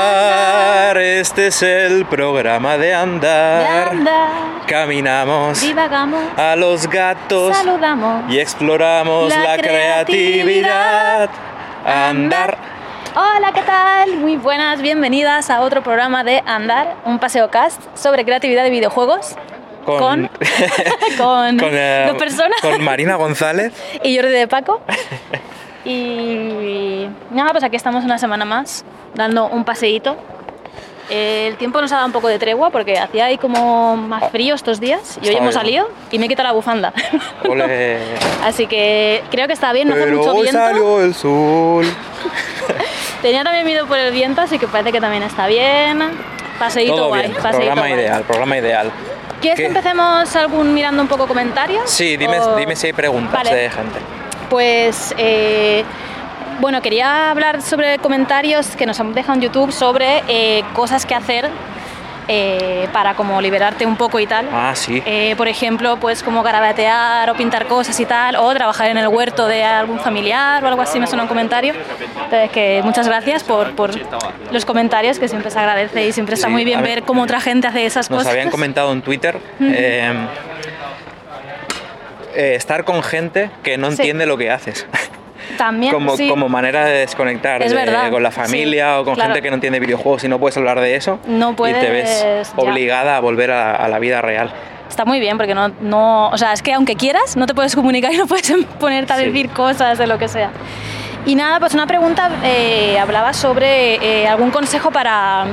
Andar, este es el programa de andar. De andar, Caminamos divagamos, a los gatos saludamos. y exploramos la, La creatividad. creatividad. Andar. Hola, ¿qué tal? Muy buenas, bienvenidas a otro programa de Andar, un paseo cast sobre creatividad de videojuegos. Con, con, con, eh, dos personas con Marina González. y Jordi de Paco. Y nada, pues aquí estamos una semana más, dando un paseíto. El tiempo nos ha dado un poco de tregua porque hacía ahí como más frío estos días y hoy hemos salido y me he quitado la bufanda. Ole. Así que creo que está bien, no hace Pero mucho hoy viento. salió el sol. Tenía también miedo por el viento, así que parece que también está bien. Paseíto Todo guay, bien. paseíto Programa guay. ideal, programa ideal. ¿Quieres ¿Qué? que empecemos algún mirando un poco comentarios? Sí, dime, O- dime si hay preguntas Vale. de gente. Pues, eh, bueno, quería hablar sobre comentarios que nos han dejado en YouTube sobre eh, cosas que hacer eh, para como liberarte un poco y tal. Ah, sí. Eh, por ejemplo, pues como garabatear o pintar cosas y tal, o trabajar en el huerto de algún familiar o algo así, me suena un comentario. Entonces, que muchas gracias por, por los comentarios, que siempre se agradece y siempre está Sí, muy bien ver, ver cómo otra gente hace esas Nos cosas. habían comentado en Twitter eh, eh, estar con gente que no Sí. entiende lo que haces. También, como, sí. como manera de desconectar Es de- verdad, con la sí, familia o con claro. gente que no entiende videojuegos y no puedes hablar de eso. No Y te ves puedes, ya. obligada a volver a, a la vida real. Está muy bien porque no, no, o sea, es que aunque quieras, no te puedes comunicar y no puedes ponerte a Sí. decir cosas de lo que sea. Y nada, pues una pregunta eh, hablaba sobre eh, algún consejo para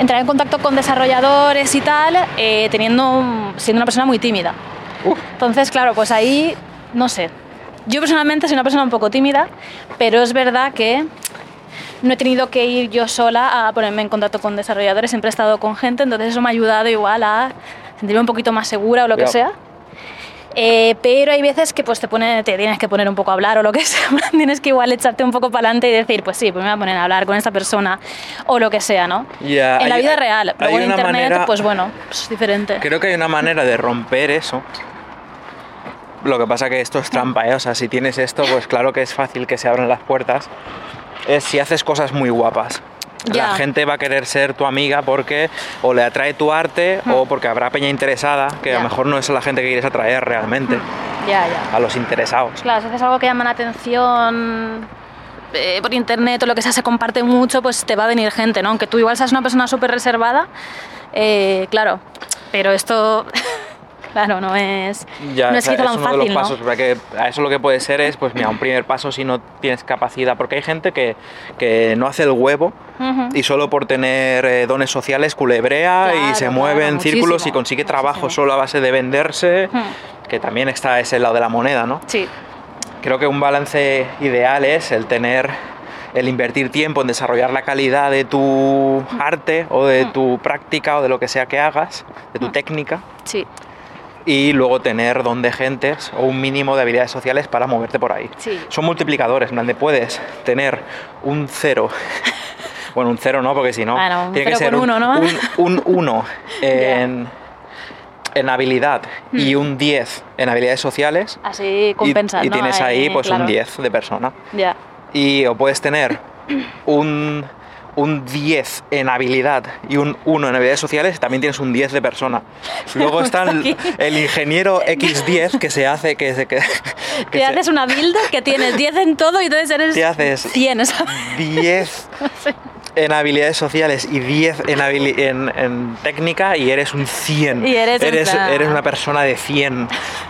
entrar en contacto con desarrolladores y tal, eh, teniendo, siendo una persona muy tímida. Entonces, claro, pues ahí, no sé. Yo personalmente soy una persona un poco tímida, pero es verdad que no he tenido que ir yo sola a ponerme en contacto con desarrolladores, siempre he estado con gente, entonces eso me ha ayudado igual a sentirme un poquito más segura o lo que Ya. sea. Eh, pero hay veces que pues te, pone, te tienes que poner un poco a hablar o lo que sea, tienes que igual echarte un poco para adelante y decir, pues sí, pues me voy a poner a hablar con esta persona o lo que sea, ¿no? Ya, en la hay- vida hay- real, luego en internet, manera- pues bueno, pues es diferente. Creo que hay una manera de romper eso. Lo que pasa que esto es trampa, ¿eh? O sea, si tienes esto, pues claro que es fácil que se abran las puertas. Es si haces cosas muy guapas. La gente va a querer ser tu amiga porque o le atrae tu arte o porque habrá peña interesada, que a lo mejor no es la gente que quieres atraer realmente, Ya, ya. a los interesados. Claro, si haces algo que llama la atención eh, por internet o lo que sea, se comparte mucho, pues te va a venir gente, ¿no? Aunque tú igual seas una persona súper reservada, eh, claro. Pero esto, claro, no es, Ya, no es que es tan uno de fácil, los ¿no? pasos, porque a eso lo que puede ser es, pues mira, un primer paso si no tienes capacidad, porque hay gente que, que no hace el huevo Ujú. y solo por tener eh, dones sociales culebrea y Claro, se claro, mueve en círculos y consigue trabajo muchísimo. solo a base de venderse, Hmm. que también está ese lado de la moneda, ¿no? Sí, Creo que un balance ideal es el tener, el invertir tiempo en desarrollar la calidad de tu arte o de tu práctica o de lo que sea que hagas, de tu técnica, sí, y luego tener don de gentes o un mínimo de habilidades sociales para moverte por ahí. Sí. Son multiplicadores, en donde puedes tener un cero. Bueno, un cero no, porque si no, tiene que ser un, uno, ¿no? un, un uno en, en habilidad y Hmm. un 10 en habilidades sociales. así compensas, y, ¿no? tienes ahí pues claro. un 10 de persona. Ya, Y o puedes tener un, un 10 en habilidad y un 1 en habilidades sociales, también tienes un 10 de persona. Luego está el, el ingeniero X10 que se hace que, se, que, que te se- haces una build que tienes 10 en todo y entonces eres Te haces 100, ¿sabes? 10 en habilidades sociales y 10 en, en, en técnica y eres un 100. Y eres eres, plan- eres una persona de 100,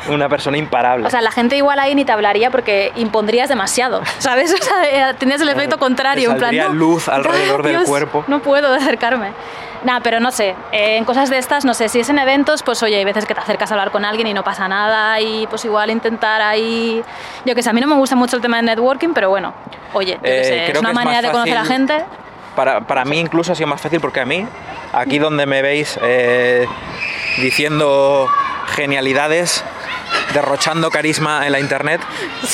una persona imparable. O sea, la gente igual ahí ni te hablaría porque impondrías demasiado, ¿sabes? O sea, eh, tendrías el efecto Te contrario, en plan, no, luz alrededor del Dios, cuerpo. No puedo acercarme. Nada, pero no sé, eh, en cosas de estas, no sé, si es en eventos, pues oye, hay veces que te acercas a hablar con alguien y no pasa nada y pues igual intentar ahí, yo que sé, a mí no me gusta mucho el tema de networking, pero bueno, oye, yo que Eh, sé, es que una es más manera de conocer a gente. Para, para mí incluso ha sido más fácil porque a mí, aquí donde me veis eh, diciendo genialidades, derrochando carisma en la internet,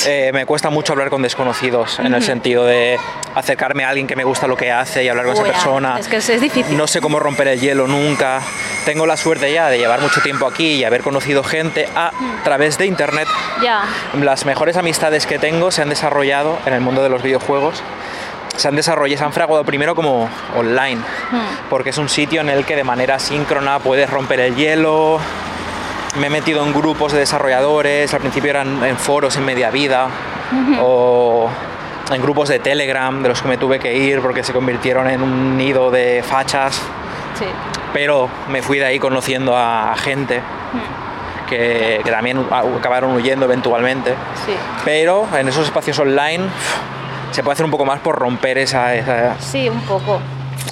eh, me cuesta mucho hablar con desconocidos, en el sentido de acercarme a alguien que me gusta lo que hace y hablar con Uy, esa persona. Es que es, es difícil. No sé cómo romper el hielo nunca. Tengo la suerte ya de llevar mucho tiempo aquí y haber conocido gente a través de internet. Ya, Las mejores amistades que tengo se han desarrollado en el mundo de los videojuegos. Se han desarrollado, se han fraguado primero como online, porque es un sitio en el que de manera síncrona puedes romper el hielo. Me he metido en grupos de desarrolladores, al principio eran en foros en media vida, o en grupos de Telegram de los que me tuve que ir porque se convirtieron en un nido de fachas, sí. pero me fui de ahí conociendo a gente que, que también acabaron huyendo eventualmente. Sí, Pero en esos espacios online se puede hacer un poco más por romper esa, esa, sí, un poco.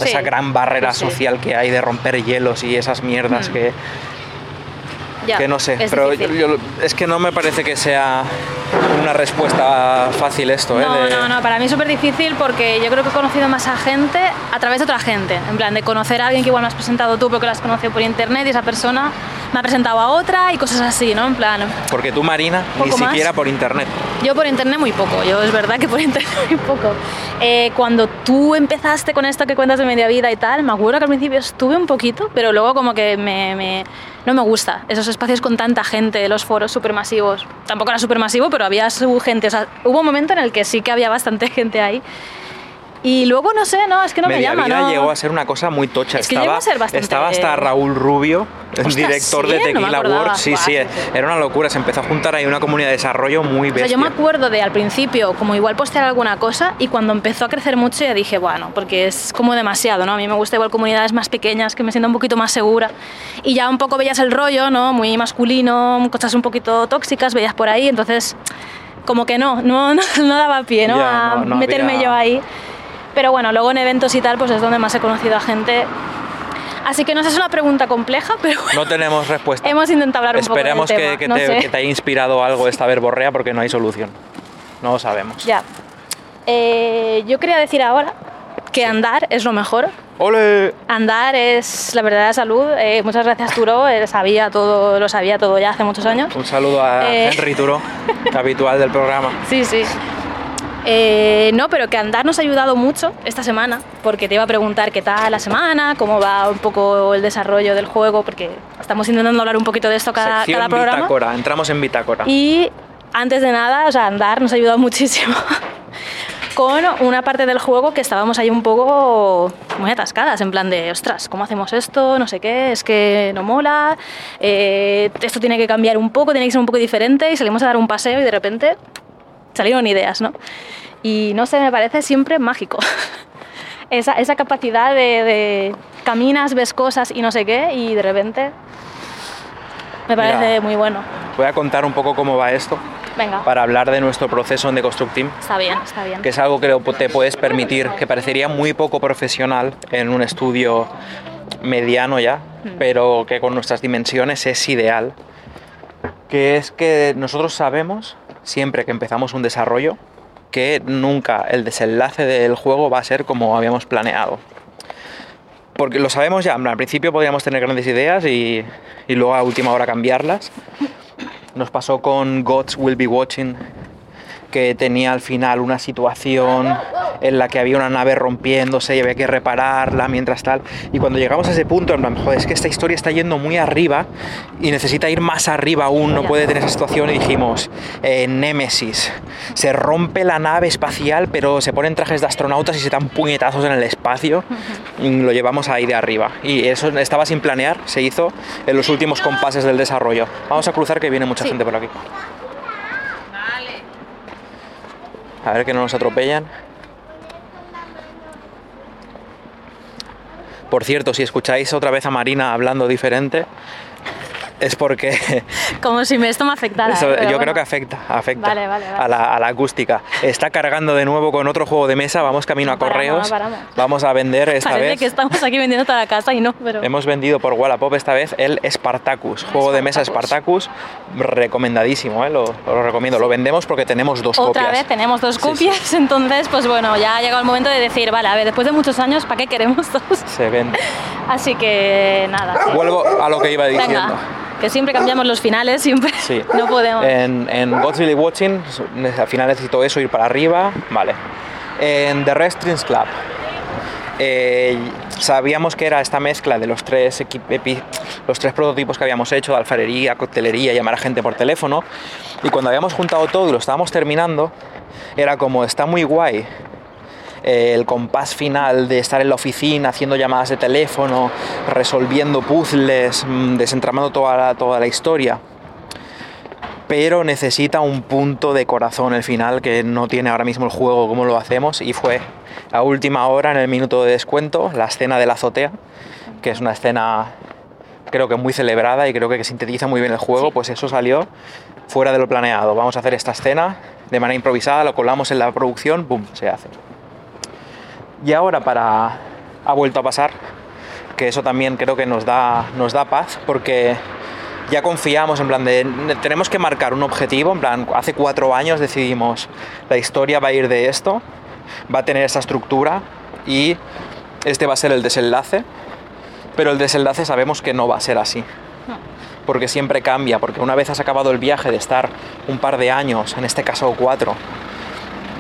Sí. esa gran barrera sí. social que hay de romper hielos y esas mierdas Mm. que, Ya, que no sé. es Pero yo- yo- es que no me parece que sea una respuesta fácil esto, ¿eh? No, de- no, no, para mí es súper difícil porque yo creo que he conocido más a gente a través de otra gente. En plan, de conocer a alguien que igual me has presentado tú porque lo has conocido por internet y esa persona me ha presentado a otra y cosas así, ¿no? En plan, Porque tú, Marina, ni Poco más. siquiera por internet. yo por internet muy poco, yo es verdad que por internet muy poco. Eh, cuando tú empezaste con esto que cuentas de media vida y tal, me acuerdo que al principio estuve un poquito, pero luego como que me, me- no me gusta esos espacios con tanta gente, los foros supermasivos. Tampoco era supermasivo, pero había su gente, o sea, hubo un momento en el que sí que había bastante gente ahí. Y luego no sé, no, es que no me Media llama, vida ¿no? llegó a ser una cosa muy tocha. Es que estaba, llegó a ser bastante- estaba hasta Raúl Rubio, Ostras, director ¿sí? de No me Tequila acordaba. Works. Sí, Buah, sí, era una locura. Se empezó a juntar ahí una comunidad de desarrollo muy O sea, bestia. yo me acuerdo de al principio, como igual postear alguna cosa, y cuando empezó a crecer mucho ya dije, bueno, porque es como demasiado, ¿no? A mí me gusta igual comunidades más pequeñas, que me siento un poquito más segura. Y ya un poco veías el rollo, ¿no? Muy masculino, cosas un poquito tóxicas, veías por ahí, entonces como que no, no, no, no daba pie, ¿no? Ya, a no- no meterme había- yo ahí. Pero bueno, luego en eventos y tal, pues es donde más he conocido a gente. Así que no sé, es una pregunta compleja, pero bueno, No tenemos respuesta. hemos intentado hablar un poco del que, tema. que no te, que te haya inspirado algo esta verborrea porque no hay solución. No lo sabemos. Ya. Eh, yo quería decir ahora que andar es lo mejor. ¡Ole! Andar es la verdadera salud. Eh, muchas gracias, Turo. Él sabía todo, lo sabía todo ya hace muchos años. Un saludo a Eh. Henry Turo, habitual del programa. Sí, sí. Eh, no, pero que andar nos ha ayudado mucho esta semana, porque te iba a preguntar qué tal la semana, cómo va un poco el desarrollo del juego, porque estamos intentando hablar un poquito de esto cada, Sección cada programa. bitácora, entramos en bitácora. Y antes de nada, o sea, andar nos ha ayudado muchísimo con una parte del juego que estábamos ahí un poco muy atascadas, en plan de, ostras, ¿cómo hacemos esto? No sé qué, es que no mola, eh, esto tiene que cambiar un poco, tiene que ser un poco diferente y salimos a dar un paseo y de repente salieron ideas, ¿no? Y no sé, me parece siempre mágico. esa, esa capacidad de, de caminas, ves cosas y no sé qué y de repente me Mira. parece muy bueno. Voy a contar un poco cómo va esto Venga. para hablar de nuestro proceso en Deconstruct Team. Está bien, está bien. que es algo que te puedes permitir, que parecería muy poco profesional en un estudio mediano ya, pero que con nuestras dimensiones es ideal, que es que nosotros sabemos, siempre que empezamos un desarrollo, que nunca el desenlace del juego va a ser como habíamos planeado. Porque lo sabemos ya, al principio podríamos tener grandes ideas y, y luego a última hora cambiarlas. Nos pasó con Gods Will Be Watching, que tenía al final una situación en la que había una nave rompiéndose y había que repararla mientras tal. Y cuando llegamos a ese punto, en plan, joder, es que esta historia está yendo muy arriba y necesita ir más arriba aún, no puede tener esa situación. Y dijimos, eh, Némesis, se rompe la nave espacial, pero se ponen trajes de astronautas y se dan puñetazos en el espacio. Y lo llevamos ahí de arriba. Y eso estaba sin planear, se hizo en los últimos compases del desarrollo. Vamos a cruzar que viene mucha Sí. gente por aquí. A ver que no nos atropellan. Por cierto, si escucháis otra vez a Marina hablando diferente, es porque Como si esto me afectara. Eso, ¿eh? Yo creo que afecta, afecta Vale, vale, vale. A, la, a la acústica. Está cargando de nuevo con otro juego de mesa, vamos camino No a paramos, correos. paramos. Vamos a vender esta Parece vez. que estamos aquí vendiendo toda la casa y no, pero... Hemos vendido por Wallapop esta vez el Spartacus, juego de mesa Spartacus, recomendadísimo, ¿eh? lo, lo recomiendo. Lo vendemos porque tenemos dos Otra copias. vez tenemos dos Sí, copias, entonces pues bueno, ya ha llegado el momento de decir, vale, a ver, después de muchos años, ¿para qué queremos dos? Se vende. Así que nada. Vuelvo a lo que iba diciendo. Venga, que siempre cambiamos los finales, siempre Sí. no podemos. En, en God's Really Watching, al final necesito eso, ir para arriba. Vale. En The Restaurants Club, eh, sabíamos que era esta mezcla de los tres, los tres prototipos que habíamos hecho, de alfarería, coctelería, llamar a gente por teléfono. Y cuando habíamos juntado todo y lo estábamos terminando, era como, está muy guay eh, el compás final de estar en la oficina haciendo llamadas de teléfono, resolviendo puzzles, mm, desentramando toda la, toda la historia. Pero necesita un punto de corazón el final que no tiene ahora mismo el juego como lo hacemos y fue a última hora en el minuto de descuento la escena de la azotea, que es una escena creo que muy celebrada y creo que sintetiza muy bien el juego, pues eso salió fuera de lo planeado. Vamos a hacer esta escena de manera improvisada, lo colamos en la producción, ¡pum! se hace. Y ahora para... ha vuelto a pasar, que eso también creo que nos da, nos da paz, porque ya confiamos en plan de... Tenemos que marcar un objetivo, en plan, hace cuatro años decidimos, la historia va a ir de esto, va a tener esa estructura y este va a ser el desenlace, pero el desenlace sabemos que no va a ser así. Porque siempre cambia, porque una vez has acabado el viaje de estar un par de años, en este caso cuatro,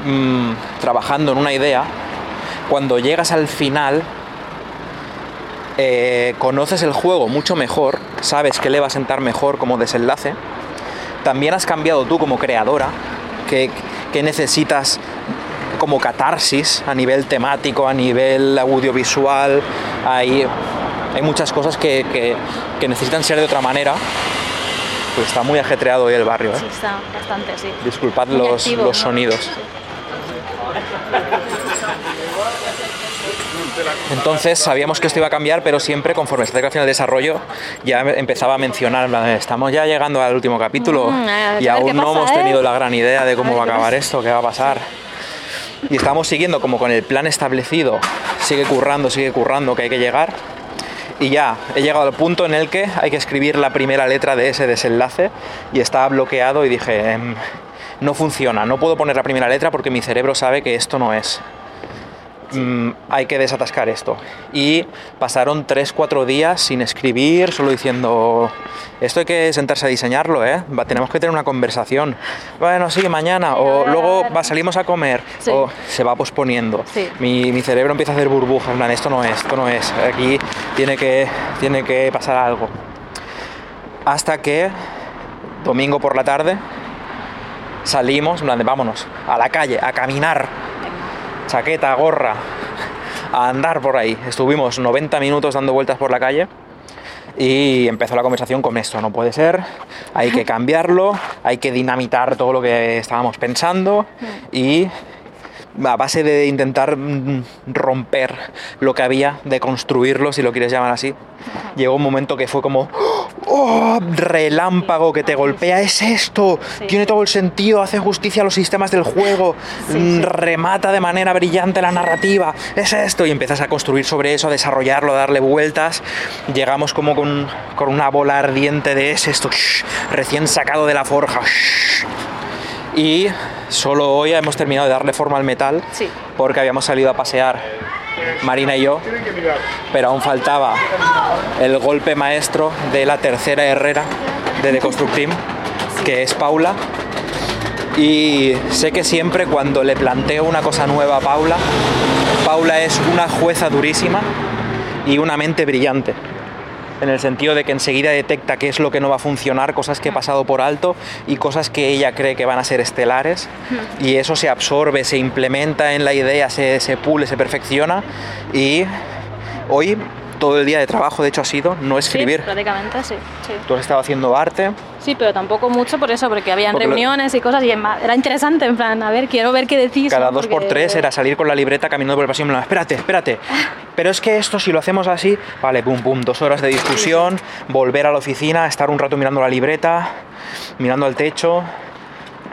mm, trabajando en una idea, cuando llegas al final, eh, conoces el juego mucho mejor, sabes que le va a sentar mejor como desenlace. También has cambiado tú como creadora, que, que necesitas como catarsis a nivel temático, a nivel audiovisual. Hay, hay muchas cosas que, que- que necesitan ser de otra manera. Pues está muy ajetreado hoy el barrio. ¿eh? Sí, está bastante, sí. Disculpad Muy los, activo, los ¿no? sonidos. Entonces sabíamos que esto iba a cambiar, pero siempre conforme se acerca al del desarrollo ya em- empezaba a mencionar, estamos ya llegando al último capítulo Mm, y aún no pasa, hemos ¿eh? tenido la gran idea de A cómo ver va a acabar esto, qué va a pasar. Y estamos siguiendo como con el plan establecido, sigue currando, sigue currando, que hay que llegar. Y ya, he llegado al punto en el que hay que escribir la primera letra de ese desenlace y estaba bloqueado y dije, em, no funciona, no puedo poner la primera letra porque mi cerebro sabe que esto no es. Mm, hay que desatascar esto. Y pasaron 3-4 días sin escribir, solo diciendo, esto hay que sentarse a diseñarlo, ¿eh? Va, tenemos que tener una conversación. Bueno, sí, mañana, o luego va, salimos a comer, Sí. o se va posponiendo. Sí. Mi, mi cerebro empieza a hacer burbujas, plan, esto no es, esto no es, aquí tiene que, tiene que pasar algo. Hasta que, domingo por la tarde, salimos, en plan de, vámonos, a la calle, a caminar, chaqueta, gorra, a andar por ahí. Estuvimos 90 minutos dando vueltas por la calle y empezó la conversación con esto, no puede ser, hay que cambiarlo, hay que dinamitar todo lo que estábamos pensando y a base de intentar mm, romper lo que había, de construirlo, si lo quieres llamar así, llegó un momento que fue como, ¡oh! Relámpago que te golpea, es esto, Sí. tiene todo el sentido, hace justicia a los sistemas del juego, Sí, mm, sí. remata de manera brillante la narrativa, es esto, y empiezas a construir sobre eso, a desarrollarlo, a darle vueltas. Llegamos como con, con una bola ardiente de es esto, shh, recién sacado de la forja. shh. Y solo hoy hemos terminado de darle forma al metal Sí. porque habíamos salido a pasear Marina y yo, pero aún faltaba el golpe maestro de la tercera herrera de The Construct Team, que es Paula. Y sé que siempre cuando le planteo una cosa nueva a Paula, Paula es una jueza durísima y una mente brillante. En el sentido de que enseguida detecta qué es lo que no va a funcionar, cosas que he pasado por alto y cosas que ella cree que van a ser estelares. Y eso se absorbe, se implementa en la idea, se, se pule, se perfecciona. Y hoy todo el día de trabajo, de hecho, ha sido no escribir. Sí, prácticamente, sí, sí. Tú has estado haciendo arte. Sí, pero tampoco mucho por eso, porque habían Porque lo- reuniones y cosas y era interesante, en plan, a ver, quiero ver qué decís. Cada dos por tres era salir con la libreta caminando por el pasillo y en plan, espérate, espérate. Pero es que esto, si lo hacemos así, vale, pum, pum, dos horas de discusión, volver a la oficina, estar un rato mirando la libreta, mirando al techo.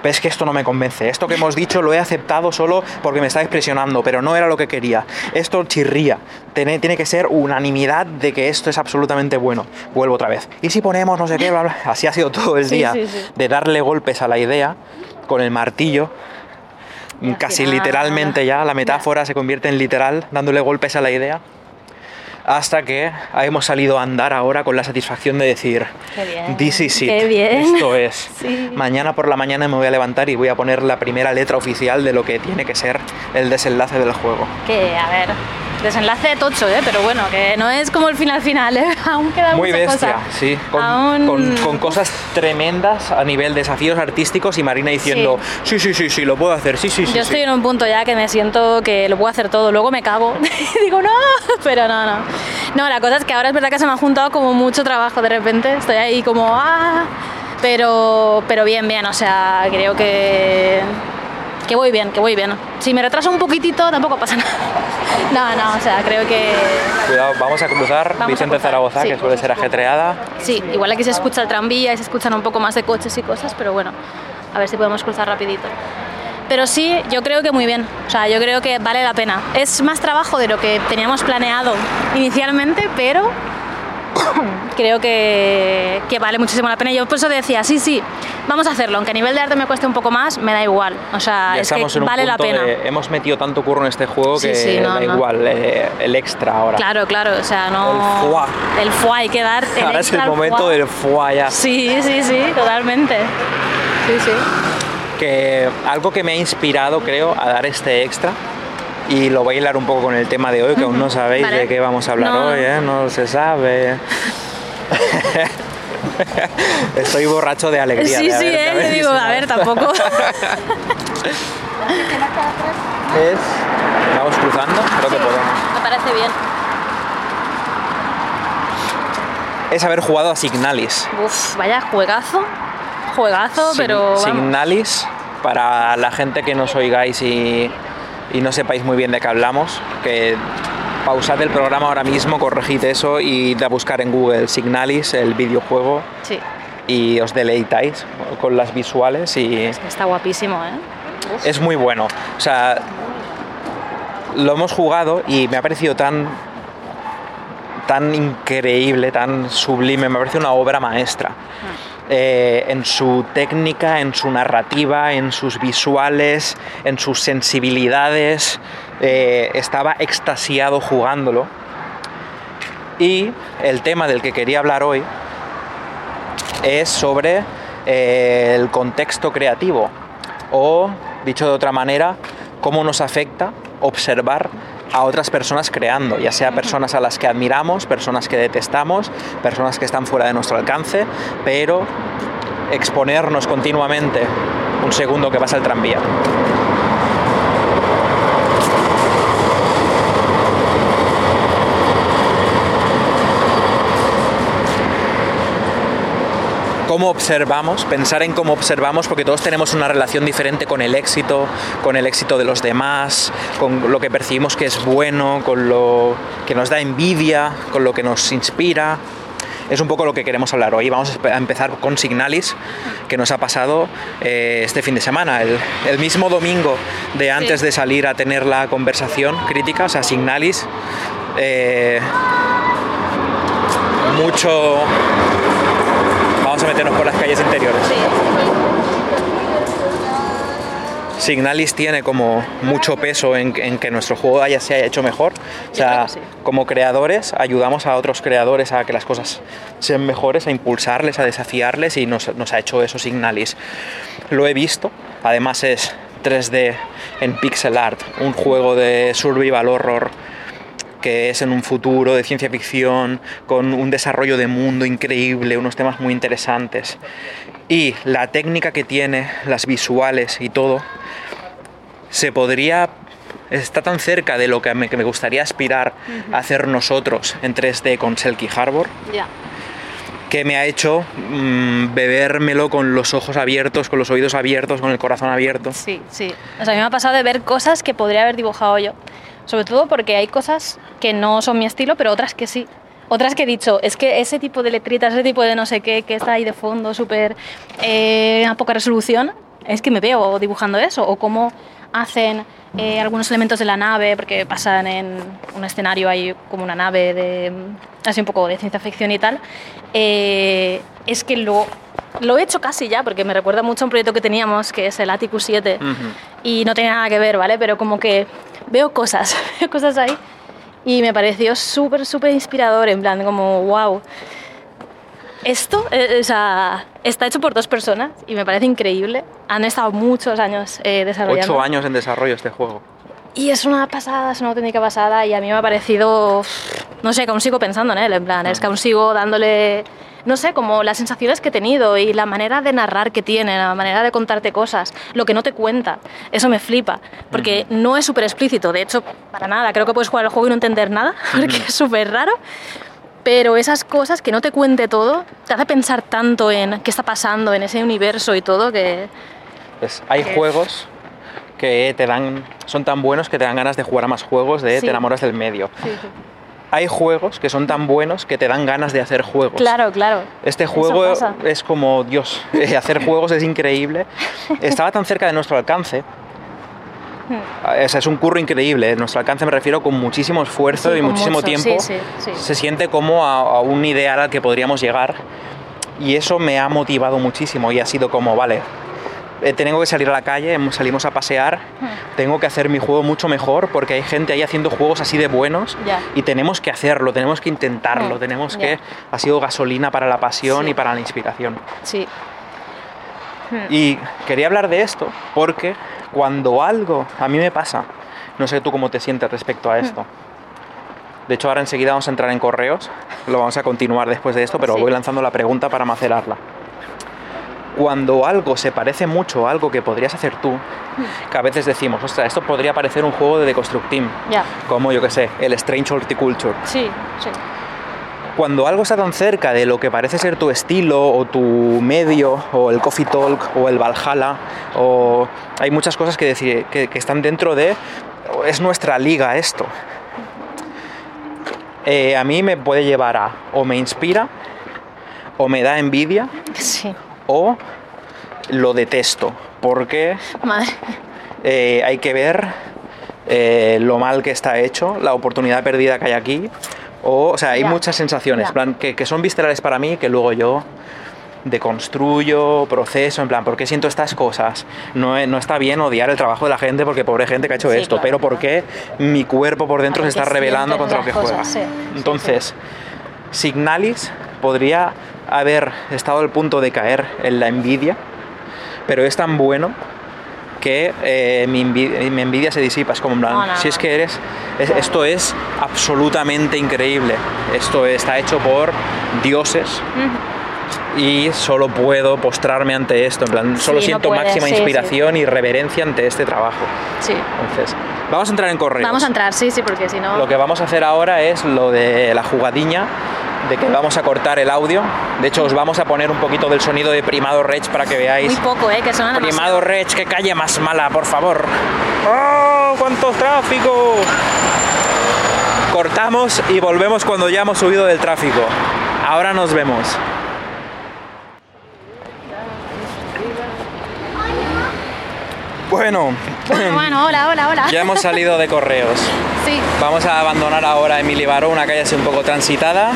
Ves que esto no me convence. Esto que hemos dicho lo he aceptado solo porque me estáis presionando, pero no era lo que quería. Esto chirría. Tiene, tiene que ser unanimidad de que esto es absolutamente bueno. Vuelvo otra vez. ¿Y si ponemos no sé qué? Bla, bla? Así ha sido todo el Sí, día sí, sí. de darle golpes a la idea con el martillo casi literalmente ya, la metáfora se convierte en literal, dándole golpes a la idea, hasta que hemos salido a andar ahora con la satisfacción de decir, Qué bien, this is it, qué bien". esto es. Sí. Mañana por la mañana me voy a levantar y voy a poner la primera letra oficial de lo que tiene que ser el desenlace del juego. Que, a ver, desenlace tocho, ¿eh? Pero bueno, que no es como el final final, ¿eh? Aún queda Muy mucha bestia, cosa. sí, con, Aún- con- con cosas tremendas a nivel desafíos artísticos y Marina diciendo, sí, sí, sí, sí, lo puedo hacer, sí, sí, sí. Yo sí". estoy en un punto ya que me siento que lo puedo hacer todo, luego me cago y digo no, pero no, no. No, la cosa es que ahora es verdad que se me ha juntado como mucho trabajo de repente, estoy ahí como ah, pero, pero bien, bien, o sea, creo que, que voy bien, que voy bien. Si me retraso un poquitito tampoco pasa nada. No, no, o sea, creo que Cuidado, vamos a cruzar Vamos a Vicente cruzar, Zaragoza, sí. que suele ser ajetreada. sí, igual aquí se escucha el tranvía y se escuchan un poco más de coches y cosas, pero bueno, a ver si podemos cruzar rapidito. Pero sí, yo creo que muy bien. O sea, yo creo que vale la pena. Es más trabajo de lo que teníamos planeado inicialmente, pero creo que, que vale muchísimo la pena. Yo por eso decía, sí, sí, vamos a hacerlo. Aunque a nivel de arte me cueste un poco más, me da igual. O sea, Ya es que vale la pena. de- hemos metido tanto curro en este juego Sí, que sí, no, da no. igual eh, el extra ahora. Claro, claro, o sea, no... El foie. El foie, hay que dar el ahora es extra el al momento foie. del foie ya. Sí, sí, sí, totalmente. Sí, sí. Que algo que me ha inspirado, creo, a dar este extra. Y lo voy a hilar un poco con el tema de hoy, que aún no sabéis Vale. de qué vamos a hablar No. hoy, ¿eh? No se sabe. Estoy borracho de alegría. Sí, de sí, ¿eh? Yo digo, a ver, tampoco. Es... Vamos cruzando, creo que podemos. Me parece bien. Es haber jugado a Signalis. Uf, vaya juegazo. Juegazo, pero. vamos. Signalis, para la gente que nos oigáis y, y no sepáis muy bien de qué hablamos, que pausad el programa ahora mismo, corregid eso y id a buscar en Google Signalis, el videojuego, Sí, y os deleitáis con las visuales y está guapísimo, ¿eh? Es muy bueno. O sea, lo hemos jugado y me ha parecido tan tan increíble, tan sublime, me parece una obra maestra. Eh, en su técnica, en su narrativa, en sus visuales, en sus sensibilidades. eh, estaba extasiado jugándolo. Y el tema del que quería hablar hoy es sobre eh, el contexto creativo o, dicho de otra manera, cómo nos afecta observar a otras personas creando, ya sea personas a las que admiramos, personas que detestamos, personas que están fuera de nuestro alcance, pero exponernos continuamente. Un segundo que pasa el tranvía. Cómo observamos, pensar en cómo observamos, porque todos tenemos una relación diferente con el éxito, con el éxito de los demás, con lo que percibimos que es bueno, con lo que nos da envidia, con lo que nos inspira. Es un poco lo que queremos hablar hoy. Vamos a empezar con Signalis, que nos ha pasado eh, este fin de semana, el, el mismo domingo de antes Sí. de salir a tener la conversación crítica, o sea, Signalis. eh, mucho Vamos a meternos por las calles interiores. Signalis tiene como mucho peso en, en que nuestro juego haya, se haya hecho mejor. O sea, sí. como creadores ayudamos a otros creadores a que las cosas sean mejores, a impulsarles, a desafiarles y nos, nos ha hecho eso Signalis. Lo he visto, además es 3D en pixel art, un juego de survival horror que es en un futuro de ciencia ficción, con un desarrollo de mundo increíble, unos temas muy interesantes. Y la técnica que tiene, las visuales y todo, se podría está tan cerca de lo que me, que me gustaría aspirar a hacer nosotros en 3D con Selkie Harbor, que me ha hecho mm, bebérmelo con los ojos abiertos, con los oídos abiertos, con el corazón abierto. Sí, sí. O sea, a mí me ha pasado de ver cosas que podría haber dibujado yo. Sobre todo porque hay cosas que no son mi estilo, pero otras que sí. Otras que he dicho, es que ese tipo de letritas, ese tipo de no sé qué, que está ahí de fondo, súper eh, a poca resolución, es que me veo dibujando eso. O cómo hacen eh, algunos elementos de la nave, porque pasan en un escenario ahí como una nave de así un poco de ciencia ficción y tal. eh, es que lo, lo he hecho casi ya, porque me recuerda mucho a un proyecto que teníamos, que es el Atticus 7 Ujú. y no tiene nada que ver, ¿vale? Pero como que veo cosas, veo cosas ahí y me pareció súper, súper inspirador, en plan, como, wow. Esto eh, o sea, está hecho por dos personas y me parece increíble. Han estado muchos años eh, desarrollando. Ocho años en desarrollo este juego. Y es una pasada, es una auténtica pasada y a mí me ha parecido, no sé, aún sigo pensando en él, en plan, es que aún sigo dándole, no sé, como las sensaciones que he tenido y la manera de narrar que tiene, la manera de contarte cosas, lo que no te cuenta, eso me flipa, porque no es súper explícito, de hecho, para nada, creo que puedes jugar al juego y no entender nada, porque es súper raro, pero esas cosas que no te cuente todo, te hace pensar tanto en qué está pasando en ese universo y todo que... Pues hay Que- juegos que te dan, son tan buenos que te dan ganas de jugar a más juegos, de Sí. te enamoras del medio. Hay juegos que son tan buenos que te dan ganas de hacer juegos. Claro, claro. Este juego es como, Dios, eh, hacer juegos es increíble. Estaba tan cerca de nuestro alcance. Hmm. O sea, es un curro increíble. Nuestro alcance me refiero con muchísimo esfuerzo Sí, y muchísimo mucho, tiempo. sí, sí, sí. Se siente como a, a un ideal al que podríamos llegar. Y eso me ha motivado muchísimo y ha sido como, vale, tengo que salir a la calle, salimos a pasear, Hmm. tengo que hacer mi juego mucho mejor porque hay gente ahí haciendo juegos así de buenos Ya. y tenemos que hacerlo, tenemos que intentarlo, Hmm, tenemos que... Ha sido gasolina para la pasión Sí. y para la inspiración. Sí. Y quería hablar de esto porque cuando algo, a mí me pasa, no sé tú cómo te sientes respecto a esto. De hecho, ahora enseguida vamos a entrar en correos, lo vamos a continuar después de esto, pero Sí. voy lanzando la pregunta para macerarla. Cuando algo se parece mucho a algo que podrías hacer tú, que a veces decimos, ostras, esto podría parecer un juego de The Construct Team, Ya. como yo que sé, el Strange Horticulture. Sí, sí. Cuando algo está tan cerca de lo que parece ser tu estilo o tu medio o el Coffee Talk o el Valhalla o hay muchas cosas que, decir, que, que están dentro de es nuestra liga esto. Eh, a mí me puede llevar a o me inspira o me da envidia Sí. O lo detesto porque eh, hay que ver eh, lo mal que está hecho, la oportunidad perdida que hay aquí. O, o sea, hay Ya, muchas sensaciones, ya. plan, que, que son viscerales para mí, que luego yo deconstruyo, proceso, en plan, ¿por qué siento estas cosas? No, no está bien odiar el trabajo de la gente porque pobre gente que ha hecho Sí, esto, claro, pero ¿por claro. qué mi cuerpo por dentro se está rebelando contra lo que juega? cosas, sí, Entonces, Signalis podría haber estado al punto de caer en la envidia, pero es tan bueno que eh, mi, envi- mi envidia se disipa. Es como, en plan, No, no, si es no. que eres, es- esto es absolutamente increíble. Esto está hecho por dioses y solo puedo postrarme ante esto. En plan, solo Sí, no siento puedes, máxima sí, sí. inspiración y reverencia ante este trabajo. Sí. Entonces, vamos a entrar en correos. Vamos a entrar, sí, sí, porque si no. Lo que vamos a hacer ahora es lo de la jugadiña, de que vamos a cortar el audio. De hecho, os vamos a poner un poquito del sonido de Primado Rech para que veáis. Muy poco, ¿eh? Que suena Primado. Rech, qué calle más mala, por favor. ¡Oh, cuánto tráfico! Cortamos y volvemos cuando ya hemos subido del tráfico. Ahora nos vemos. Bueno, Bueno, bueno, hola, hola, hola. ya hemos salido de correos. Sí. Vamos a abandonar ahora Emily Baró, una calle así un poco transitada.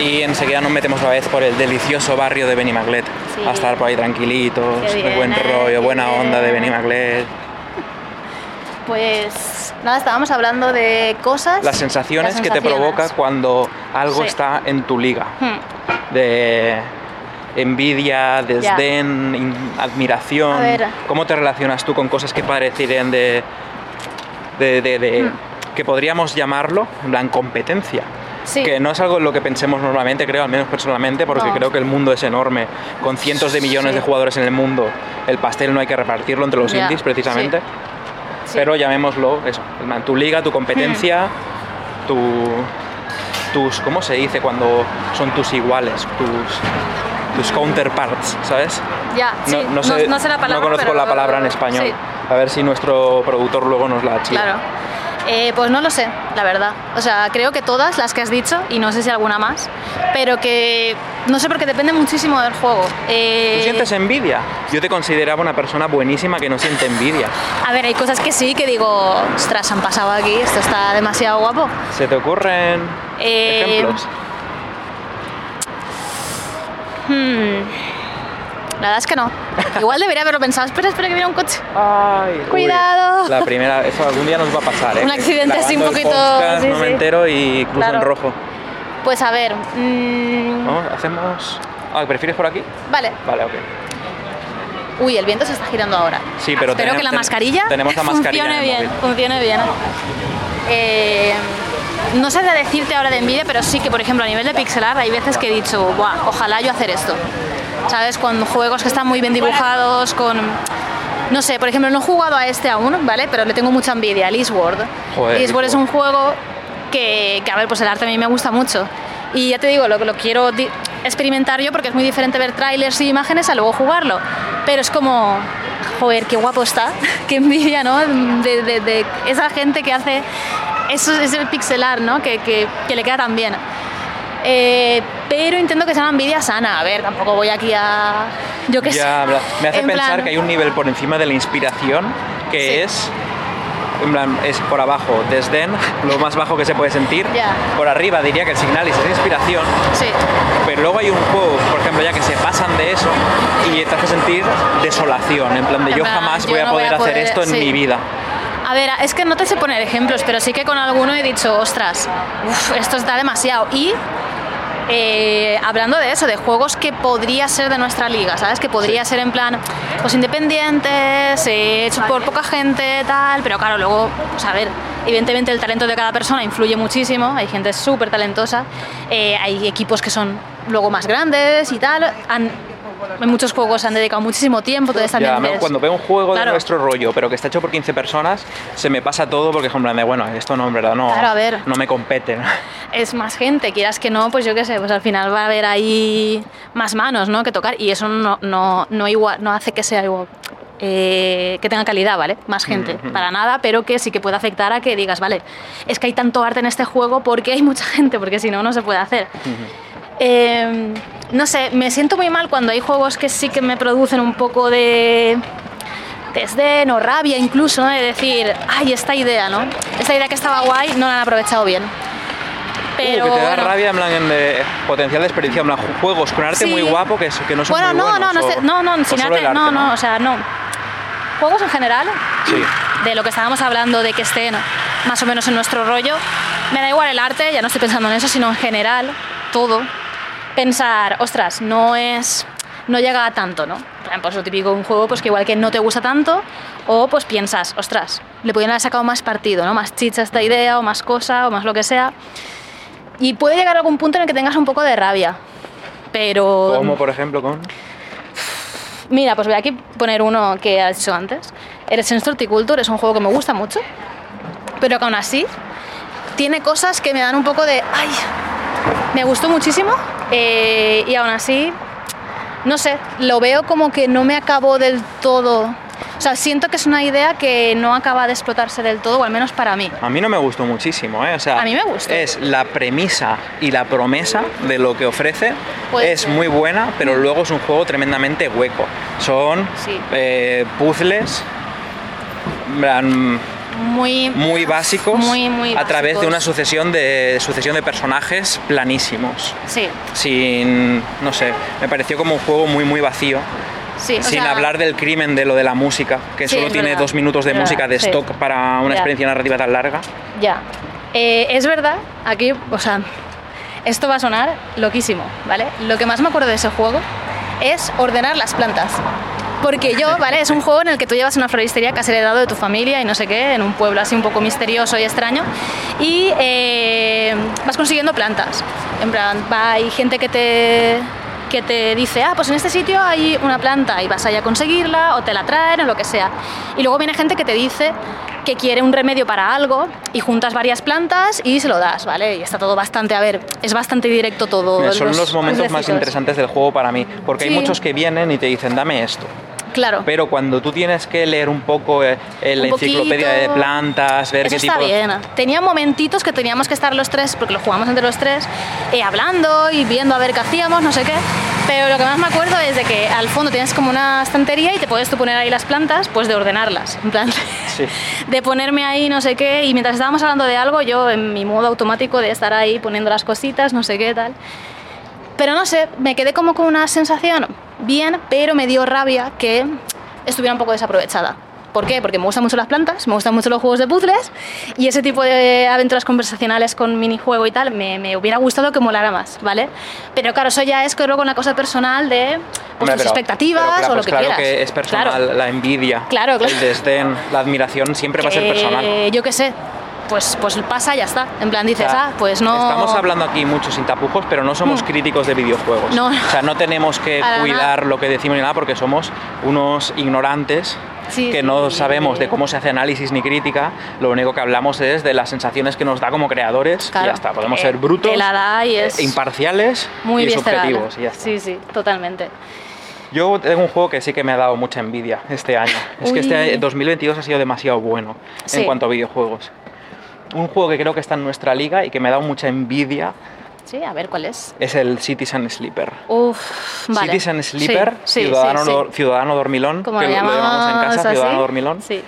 Y enseguida nos metemos otra vez por el delicioso barrio de Benimaglet. Sí. A estar por ahí tranquilitos, bien, buen eh, rollo, buena bien. onda de Benimaglet. Pues nada, estábamos hablando de cosas. Las sensaciones las que te provoca cuando algo Sí. está en tu liga. Hmm. De envidia, desdén, admiración. ¿Cómo te relacionas tú con cosas que parecerían de. de, de- de- Hmm. que podríamos llamarlo, en plan, competencia? Sí. Que no es algo en lo que pensemos normalmente, creo, al menos personalmente, porque No. creo que el mundo es enorme, con cientos de millones Sí. de jugadores en el mundo. El pastel no hay que repartirlo entre los Ya, indies, precisamente. pero llamémoslo eso, tu liga, tu competencia, Hmm. tu, tus, ¿cómo se dice cuando son tus iguales? Tus, tus counterparts, ¿sabes? Ya, sí. no, no sé, no sé la palabra. no conozco pero- la palabra en español. A ver si nuestro productor luego nos la chila. claro. Eh, pues no lo sé, la verdad. O sea, creo que todas las que has dicho, y no sé si alguna más, pero que no sé porque depende muchísimo del juego. Eh, ¿Tú sientes envidia? Yo te consideraba una persona buenísima que no siente envidia. A ver, hay cosas que sí que digo, ostras, han pasado aquí, esto está demasiado guapo. ¿Se te ocurren Eh, ejemplos? Hmm. La verdad es que no. Igual debería haberlo pensado. Espera, espera que viene un coche. Ay, uy, Cuidado. la primera, eso algún día nos va a pasar, ¿eh? Un accidente así un poquito- podcast, sí, no me entero y cruzo Claro. en rojo. Pues a ver. mm, Vamos, hacemos. Ah, ¿prefieres por aquí? Vale. Vale, ok. Uy, el viento se está girando ahora. Sí, pero Espero tenemos- que la mascarilla tenemos la mascarilla funcione bien. Funcione bien. Eh, no sé de decirte ahora de envidia, pero sí que, por ejemplo, a nivel de pixelar hay veces que he dicho, Buah, ojalá yo hacer esto. ¿Sabes? Con juegos que están muy bien dibujados, con... No sé, por ejemplo, no he jugado a este aún, ¿vale? Pero le tengo mucha envidia, al Eastward. Joder, Eastward es un juego que, que, a ver, pues el arte a mí me gusta mucho. Y ya te digo, lo, lo quiero experimentar yo porque es muy diferente ver trailers y imágenes a luego jugarlo. Pero es como, joder, qué guapo está, qué envidia, ¿no? De, de- de esa gente que hace eso, ese pixelar, ¿no? Que, que- que le queda tan bien. Eh, pero intento que sea una envidia sana. A ver, tampoco voy aquí a. Yo qué sé. Me hace En pensar plan- que hay un nivel por encima de la inspiración que Sí. es. En plan, es por abajo, desdén, lo más bajo que se puede sentir. Por arriba diría que el Signalis es inspiración, Sí. pero luego hay un juego, por ejemplo, ya que se pasan de eso y te hace sentir desolación. En plan de En yo plan, jamás yo voy a poder hacer poder- esto en mi vida. A ver, es que no te sé poner ejemplos, pero sí que con alguno he dicho, ostras, uf, esto está demasiado. Y eh, hablando de eso, de juegos que podría ser de nuestra liga, ¿sabes? Que podría ser en plan, pues independientes, eh, hechos por poca gente, tal, pero claro, luego, pues a ver, evidentemente el talento de cada persona influye muchísimo, hay gente súper talentosa, eh, hay equipos que son luego más grandes y tal, han- en muchos juegos han dedicado muchísimo tiempo, entonces también Ya, cuando veo un juego Claro. de nuestro rollo, pero que está hecho por 15 personas, se me pasa todo porque es en plan de, bueno, esto no, en verdad, no, Claro, a ver. no me compete. ¿no? es más gente, quieras que no, pues yo qué sé, pues al final va a haber ahí más manos, ¿no? Que tocar y eso no, no, no, igual, no hace que sea igual. eh, que tenga calidad, ¿vale? Más gente, para nada, pero que sí que puede afectar a que digas, vale, es que hay tanto arte en este juego porque hay mucha gente, porque si no, no se puede hacer. Eh, no sé, me siento muy mal cuando hay juegos que sí que me producen un poco de desdén o rabia incluso, ¿no? de decir, ay, esta idea, ¿no? Esta idea que estaba guay no la han aprovechado bien. Pero Uh, que te da bueno. rabia en plan de potencial de experiencia, en plan juegos con arte Sí. muy guapo que, que no son Bueno, muy no, buenos. no, no, no, no, sin arte, no, no, o sea, no. Juegos en general, Sí. de lo que estábamos hablando, de que estén más o menos en nuestro rollo, me da igual el arte, ya no estoy pensando en eso, sino en general, todo. Pensar, ostras, no es. no llega a tanto, ¿no? Pues lo típico de un juego, pues que igual que no te gusta tanto, o pues piensas, ostras, le podrían haber sacado más partido, ¿no? Más chicha a esta idea, o más cosa, o más lo que sea. Y puede llegar a algún punto en el que tengas un poco de rabia. Pero. Como por ejemplo con... Mira, pues voy aquí a poner uno que has dicho antes. El Sense Horticulture es un juego que me gusta mucho, pero que aún así tiene cosas que me dan un poco de. ¡Ay! Me gustó muchísimo eh, y aún así, no sé, lo veo como que no me acabó del todo. O sea, siento que es una idea que no acaba de explotarse del todo, o al menos para mí. A mí no me gustó muchísimo, ¿eh? O sea, A mí me gustó. Es la premisa y la promesa de lo que ofrece. Puede es ser. muy buena, pero luego es un juego tremendamente hueco. Son Sí. eh, puzzles Muy. muy básicos Muy, muy a través de una sucesión de, sucesión de personajes planísimos. Sí, Sin, no sé, me pareció como un juego muy, muy vacío. sí. sin sea, hablar del crimen de lo de la música, que Sí, solo tiene verdad, dos minutos de música de sí. stock para una Ya. experiencia narrativa tan larga. Ya. Eh, es verdad, aquí, o sea, esto va a sonar loquísimo, ¿vale? Lo que más me acuerdo de ese juego es ordenar las plantas. Porque yo, ¿vale? Es un juego en el que tú llevas una floristería que has heredado de tu familia y no sé qué, en un pueblo así un poco misterioso y extraño. Y eh, vas consiguiendo plantas. En plan, va, hay gente que te, que te dice, ah, pues en este sitio hay una planta y vas allá a conseguirla o te la traen o lo que sea. Y luego viene gente que te dice que quiere un remedio para algo y juntas varias plantas y se lo das, ¿vale? Y está todo bastante, a ver, es bastante directo todo. Son los, momentos más interesantes del juego para mí, porque hay Sí. muchos que vienen y te dicen, dame esto. Claro. Pero cuando tú tienes que leer un poco eh, eh, la enciclopedia de plantas, ver Eso qué está tipo... bien. Tenía momentitos que teníamos que estar los tres, porque lo jugamos entre los tres, eh, hablando y viendo a ver qué hacíamos, no sé qué. Pero lo que más me acuerdo es de que al fondo tienes como una estantería y te puedes tú poner ahí las plantas, pues de ordenarlas. En plan, Sí. de ponerme ahí no sé qué. Y mientras estábamos hablando de algo, yo en mi modo automático de estar ahí poniendo las cositas, no sé qué tal. Pero no sé, me quedé como con una sensación bien, pero me dio rabia que estuviera un poco desaprovechada. ¿Por qué? Porque me gustan mucho las plantas, me gustan mucho los juegos de puzzles y ese tipo de aventuras conversacionales con minijuego y tal me, me hubiera gustado que molara más, ¿vale? Pero claro, eso ya es creo una cosa personal de pues, tus expectativas pero claro, o lo pues que claro quieras. que es personal, Claro. la envidia, Claro, claro. el desdén, la admiración siempre va a ser personal. Yo qué sé, pues, pues pasa y ya está. En plan O dices, sea, ah, pues no... Estamos hablando aquí mucho sin tapujos, pero no somos Mm. críticos de videojuegos. No. O sea, no tenemos que cuidar nada. lo que decimos ni nada porque somos unos ignorantes Sí, que no sí. sabemos de cómo se hace análisis ni crítica. Lo único que hablamos es de las sensaciones que nos da como creadores. y ya está. Podemos ser brutos, y es eh, imparciales Muy y visceral. subjetivos. y ya está. Sí, sí, totalmente. Yo tengo un juego que sí que me ha dado mucha envidia este año. Es que este 2022 ha sido demasiado bueno en cuanto a videojuegos. Un juego que creo que está en nuestra liga y que me ha dado mucha envidia Sí, a ver cuál es. es el Citizen Sleeper. Uf, vale. Citizen Sleeper, Sí, sí, ciudadano, sí, dor- ciudadano dormilón, Como que lo lo llamamos en llamamos casa, así. ciudadano dormilón, Sí.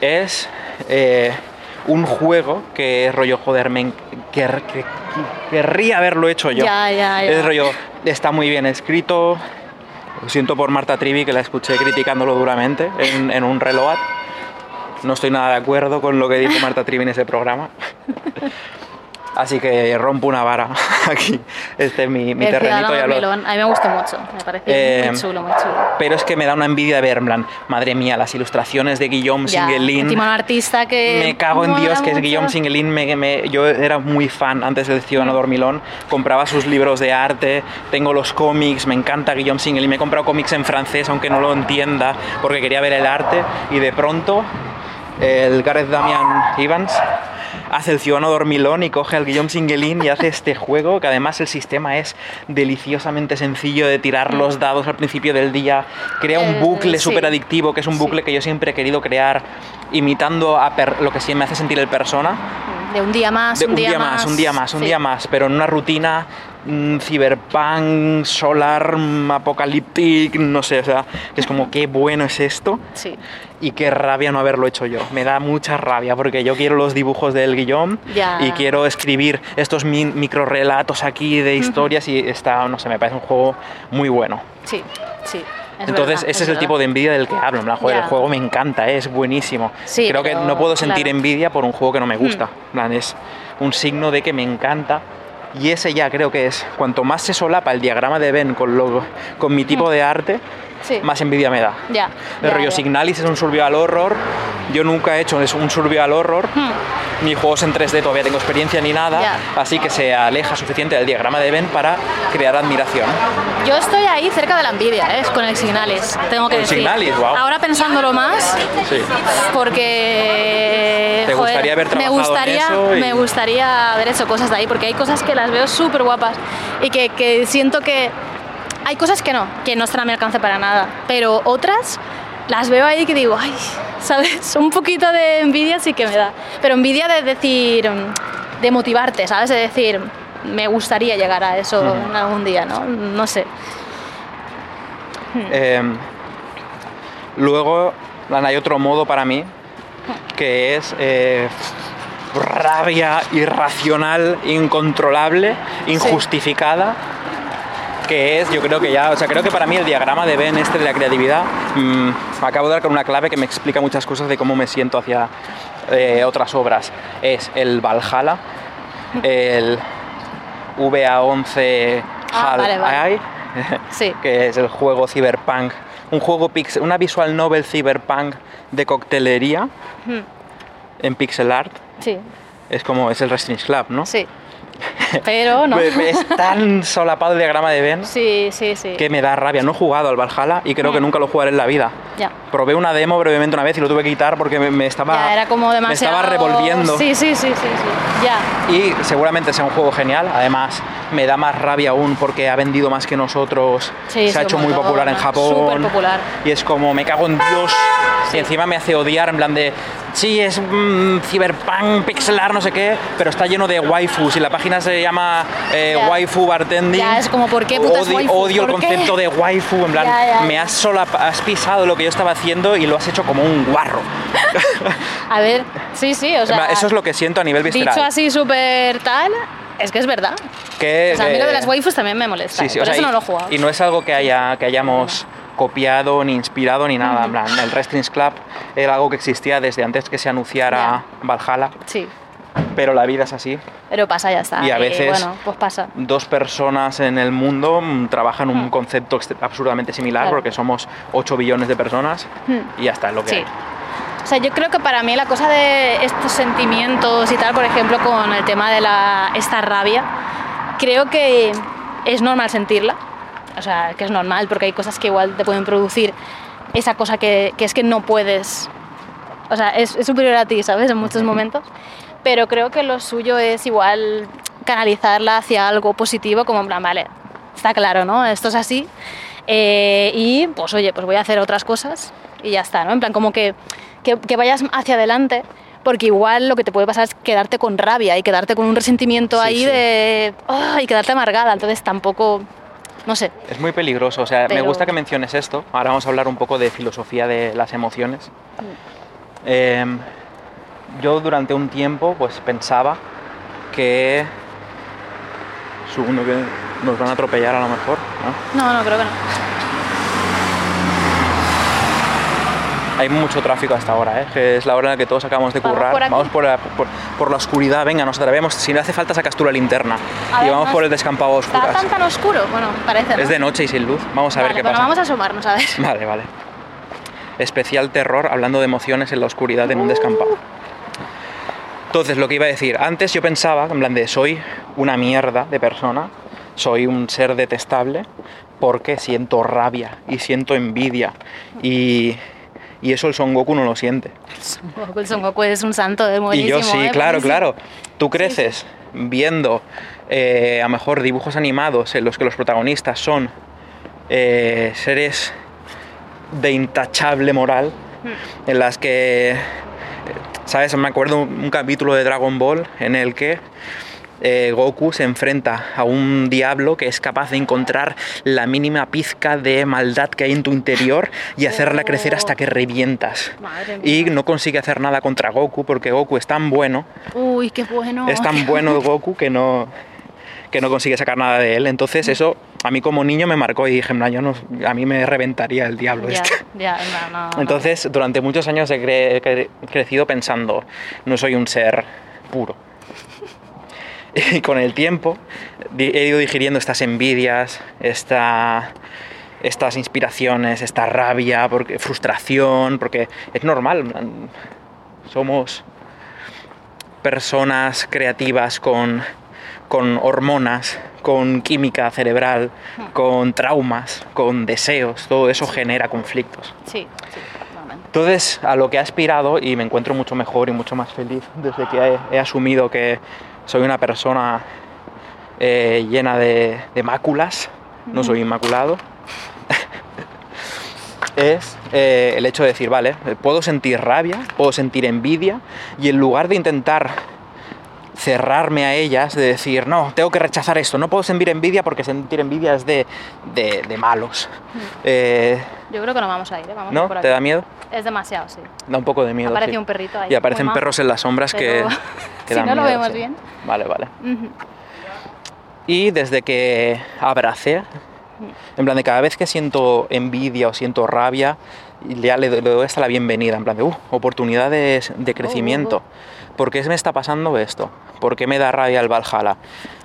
es eh, un juego que es rollo, joder, me quer- que- querría haberlo hecho yo. Ya, ya, ya. Es rollo, está muy bien escrito. Lo siento por Marta Trivi, que la escuché criticándolo duramente en, en un reload. No estoy nada de acuerdo con lo que dijo Marta Trivi en ese programa. Así que rompo una vara aquí. Este es mi, mi El terrenito. Ya lo- A mí me gustó mucho. Me parece Eh, muy chulo, muy chulo. pero es que me da una envidia de ver, en plan, madre mía, las ilustraciones de Guillaume Ya, Singuelin. encima un artista que Me cago en Dios, que es. Guillaume. Me, me- yo era muy fan antes del Mm. Ciudadano Dormilón. Compraba sus libros de arte, tengo los cómics, me encanta Guillaume Singuelin. Me he comprado cómics en francés, aunque no lo entienda, porque quería ver el arte. Y de pronto, el Gareth Damian Evans hace el Ciudadano Dormilón y coge al Guillaume Singuelin y hace este juego, que además el sistema es deliciosamente sencillo de tirar los dados al principio del día. Crea un Eh, bucle sí. súper adictivo, que es un Sí. bucle que yo siempre he querido crear, imitando a per- lo que sí me hace sentir el persona. De un día más, De un, día, más. un día más, un sí. día más, pero en una rutina cyberpunk, solar, apocalíptic, no sé, o sea, es como qué bueno es esto Sí. y qué rabia no haberlo hecho yo. Me da mucha rabia porque yo quiero los dibujos del Guillón Ya. y quiero escribir estos mi- microrelatos aquí de historias y está, no sé, me parece un juego muy bueno. Sí, sí. es Entonces, verdad, ese es, el tipo de envidia del que hablo. en plan, joder, Ya. el juego me encanta, eh, es buenísimo. Sí, Creo que no puedo sentir claro. Envidia por un juego que no me gusta. Plan, es un signo de que me encanta. Y ese ya creo que es, cuanto más se solapa el diagrama de Ben con, lo, con mi tipo de arte. Sí. más envidia me da. Ya. El ya, rollo ya. Signalis es un survival horror. Yo nunca he hecho un survival horror. Hmm. Ni juegos en 3D todavía tengo experiencia ni nada. Ya. Así que se aleja suficiente del diagrama de Ben para crear admiración. Yo estoy ahí cerca de la envidia, ¿eh? con el Signalis, tengo que Con decir. Signalis. Ahora pensándolo más, Sí. porque ¿Te gustaría haber me trabajado en gustaría, eso y- me gustaría haber hecho cosas de ahí, porque hay cosas que las veo súper guapas y que, que siento que hay cosas que no, que no están a mi alcance para nada, pero otras las veo ahí que digo, ay, ¿sabes? Un poquito de envidia sí que me da, pero envidia de decir, de motivarte, ¿sabes? De decir, me gustaría llegar a eso algún día, ¿no? No sé. Eh, luego, hay otro modo para mí que es eh, rabia irracional, incontrolable, injustificada. Que es, yo creo que ya, o sea, creo que para mí el diagrama de Ben este de la creatividad, mm, acabo de dar con una clave que me explica muchas cosas de cómo me siento hacia eh, otras obras. Es el Valhalla, el VA11 Ah, Hal vale, vale. AI, Sí. que es el juego Cyberpunk, un juego pix- una visual novel Cyberpunk de coctelería en pixel art. Sí, Es como es el Wrestling Club, ¿no? sí. pero no. es tan solapado el diagrama de Venn Sí, sí, sí. que me da rabia. No he jugado al Valhalla y creo que Mm. nunca lo jugaré en la vida. Ya. Probé una demo brevemente una vez y lo tuve que quitar porque me, me estaba, Ya, era como me estaba revolviendo. Sí, sí, sí, sí, sí. Ya. Y seguramente sea un juego genial. Además, me da más rabia aún porque ha vendido más que nosotros. Sí, se ha hecho muy popular en. Japón. Súper popular. Y es como, me cago en Dios. Y encima me hace odiar en plan de, sí, es mm, cyberpunk, pixelar, no sé qué, pero está lleno de waifus y la página se llama eh, Ya. waifu bartending. Ya, es como, ¿por qué putas Odio, waifus? odio el concepto de waifu, en plan, Ya, me has, solap- has pisado lo que yo estaba haciendo y lo has hecho como un guarro. A ver, sí, sí, o sea... Eso es lo que siento a nivel visceral. Dicho así súper tal, es que es verdad. que, O sea, a mí lo de eh, las waifus también me molesta. Sí, sí, por o sea, eso y, no lo he jugado. y no es algo que, haya, que hayamos copiado ni inspirado ni nada. En plan, el Wrestling Club era algo que existía desde antes que se anunciara Valhalla, Sí, pero la vida es así. pero pasa, ya está. Y a veces- bueno, pues pasa. Dos personas en el mundo mm, trabajan un concepto absurdamente similar Claro. porque somos 8 billones de personas y ya está, es lo que Sí. hay. O sea, yo creo que para mí la cosa de estos sentimientos y tal, por ejemplo, con el tema de la, esta rabia, creo que es normal sentirla. O sea, que es normal, porque hay cosas que igual te pueden producir esa cosa que, que es que no puedes. O sea, es, es superior a ti, ¿sabes? En muchos momentos. Pero creo que lo suyo es igual canalizarla hacia algo positivo, como en plan, vale, está claro, ¿no? Esto es así. Eh, y pues oye, pues voy a hacer otras cosas y ya está, ¿no? En plan, como que, que, que vayas hacia adelante, porque igual lo que te puede pasar es quedarte con rabia y quedarte con un resentimiento Sí, ahí sí. de... ¡ah! y quedarte amargada, entonces tampoco... No sé. Es muy peligroso, o sea, me gusta que menciones esto. Ahora vamos a hablar un poco de filosofía de las emociones. Em, yo durante un tiempo pues pensaba que... Segundo que nos van a atropellar a lo mejor, ¿no? No, no, creo que no. Hay mucho tráfico hasta ahora, ¿eh? que es la hora en la que todos acabamos de currar. por vamos por la, por, por la oscuridad, venga, nos atrevemos. Si no hace falta sacas tú la linterna. A y vamos por el descampado a ¿Está tan tan oscuro? Bueno, parece, ¿no? Es de noche y sin luz. Vamos a ver qué bueno, pasa. vamos a asomarnos, a ver. Vale, vale. Especial terror hablando de emociones en la oscuridad en un descampado. Entonces, lo que iba a decir, antes yo pensaba, en plan de soy una mierda de persona, soy un ser detestable, porque siento rabia y siento envidia. Y, y eso el Son Goku no lo siente. Son Goku, el Son Goku es un santo, es Y buenísimo. yo sí, ¿eh? claro, Buenísimo. claro. Tú creces viendo eh, a lo mejor dibujos animados en los que los protagonistas son eh, seres de intachable moral, Hmm. en las que, ¿sabes? Me acuerdo un, un capítulo de Dragon Ball en el que eh, Goku se enfrenta a un diablo que es capaz de encontrar la mínima pizca de maldad que hay en tu interior y hacerla crecer hasta que revientas. Y no consigue hacer nada contra Goku porque Goku es tan bueno, Uy, qué bueno. es tan bueno Goku que no, que no consigue sacar nada de él. Entonces eso a mí como niño me marcó y dije, "En plan, yo no, a mí me reventaría el diablo Ya, este. ya, no, no, no. Entonces durante muchos años he cre- cre- crecido pensando, no soy un ser puro. Y con el tiempo he ido digiriendo estas envidias, esta, estas inspiraciones, esta rabia, porque, frustración, porque es normal. Somos personas creativas con, con hormonas, con química cerebral, con traumas, con deseos. Todo eso genera conflictos. Sí, sí. Entonces, a lo que he aspirado y me encuentro mucho mejor y mucho más feliz desde que he, he asumido que soy una persona eh, llena de, de máculas, no soy inmaculado, es eh, el hecho de decir, vale, puedo sentir rabia, puedo sentir envidia y en lugar de intentar cerrarme a ellas, de decir, no, tengo que rechazar esto, no puedo sentir envidia porque sentir envidia es de, de- de malos. Eh, Yo creo que no vamos a ir, ¿eh? Vamos ¿No? por ¿Te aquí. da miedo? Es demasiado, sí. Da un poco de miedo. Aparece sí. un perrito ahí. Y aparecen muy perros en las sombras pero- que, que si dan no lo miedo, vemos sí. bien. Vale, vale. Ujú. Y desde que abracé, en plan de cada vez que siento envidia o siento rabia, ya le, doy- le doy hasta la bienvenida, en plan de, uh, oportunidades de crecimiento. ¿Por qué me está pasando esto? ¿Por qué me da rabia el Valhalla?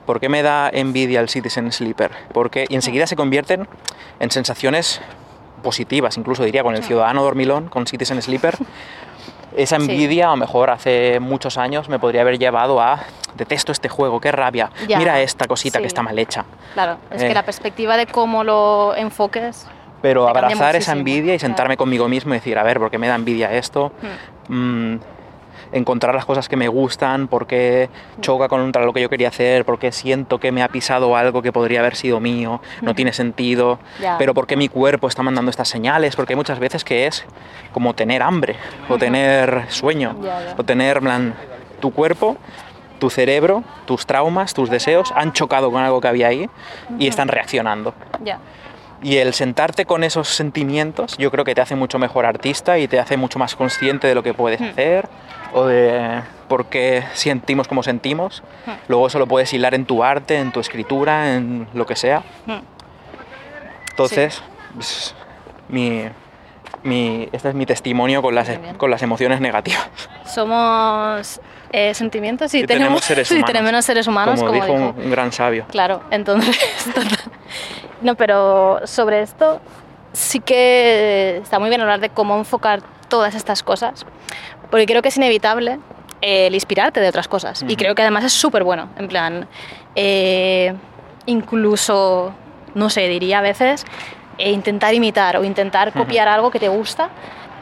¿Por qué me da envidia el Citizen Sleeper? ¿Por qué? Y enseguida se convierten en sensaciones positivas, incluso diría con el Ciudadano Dormilón, con Citizen Sleeper. Esa Sí. envidia, a lo mejor hace muchos años, me podría haber llevado a detesto este juego, qué rabia, Ya, mira esta cosita sí. que está mal hecha. Claro, es Eh. que la perspectiva de cómo lo enfoques. Pero abrazar esa envidia y claro. sentarme conmigo mismo y decir, a ver, ¿por qué me da envidia esto? Hmm. Mm, encontrar las cosas que me gustan, por qué choca contra lo que yo quería hacer, por qué siento que me ha pisado algo que podría haber sido mío, no tiene sentido, pero por qué mi cuerpo está mandando estas señales, porque hay muchas veces que es como tener hambre o tener sueño o tener en plan, tu cuerpo, tu cerebro, tus traumas, tus deseos han chocado con algo que había ahí y están reaccionando. Y el sentarte con esos sentimientos yo creo que te hace mucho mejor artista y te hace mucho más consciente de lo que puedes hacer o de por qué sentimos como sentimos. Luego eso lo puedes hilar en tu arte, en tu escritura, en lo que sea. Entonces, pues, mi, mi- este es mi testimonio con las, con las emociones negativas. Somos eh, sentimientos y, Y tenemos seres sí, humanos. tenemos seres humanos, como, como, dijo dijo. un, gran sabio. Claro, entonces. No, pero sobre esto sí que está muy bien hablar de cómo enfocar todas estas cosas, porque creo que es inevitable eh, el inspirarte de otras cosas. Y creo que además es súper bueno. En plan, eh, incluso, no sé, diría a veces, eh, intentar imitar o intentar copiar algo que te gusta.